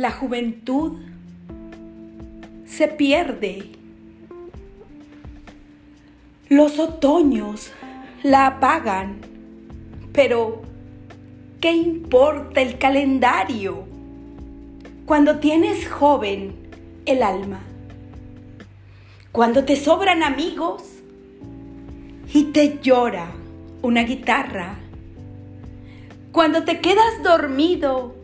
La juventud se pierde. Los otoños la apagan, pero ¿qué importa el calendario cuando tienes joven el alma? Cuando te sobran amigos y te llora una guitarra. Cuando te quedas dormido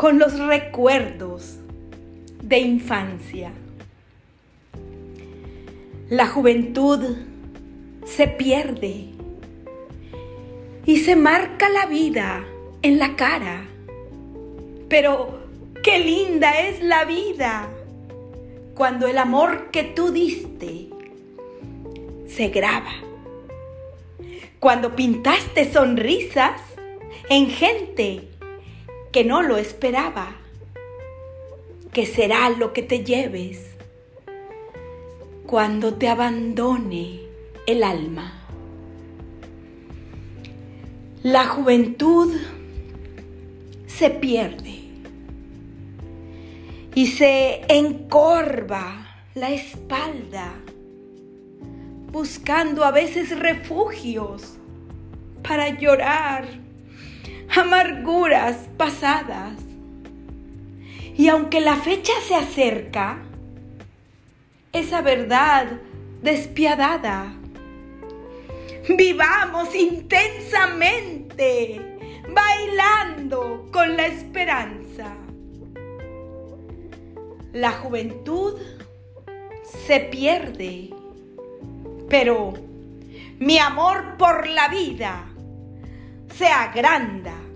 con los recuerdos de infancia. La juventud se pierde y se marca la vida en la cara. Pero qué linda es la vida cuando el amor que tú diste se graba. Cuando pintaste sonrisas en gente que no lo esperaba, que será lo que te lleves cuando te abandone el alma. La juventud se pierde y se encorva la espalda, buscando a veces refugios para llorar amarguras pasadas. Y aunque la fecha se acerca, esa verdad despiadada, vivamos intensamente, bailando con la esperanza. La juventud se pierde, pero mi amor por la vida se agranda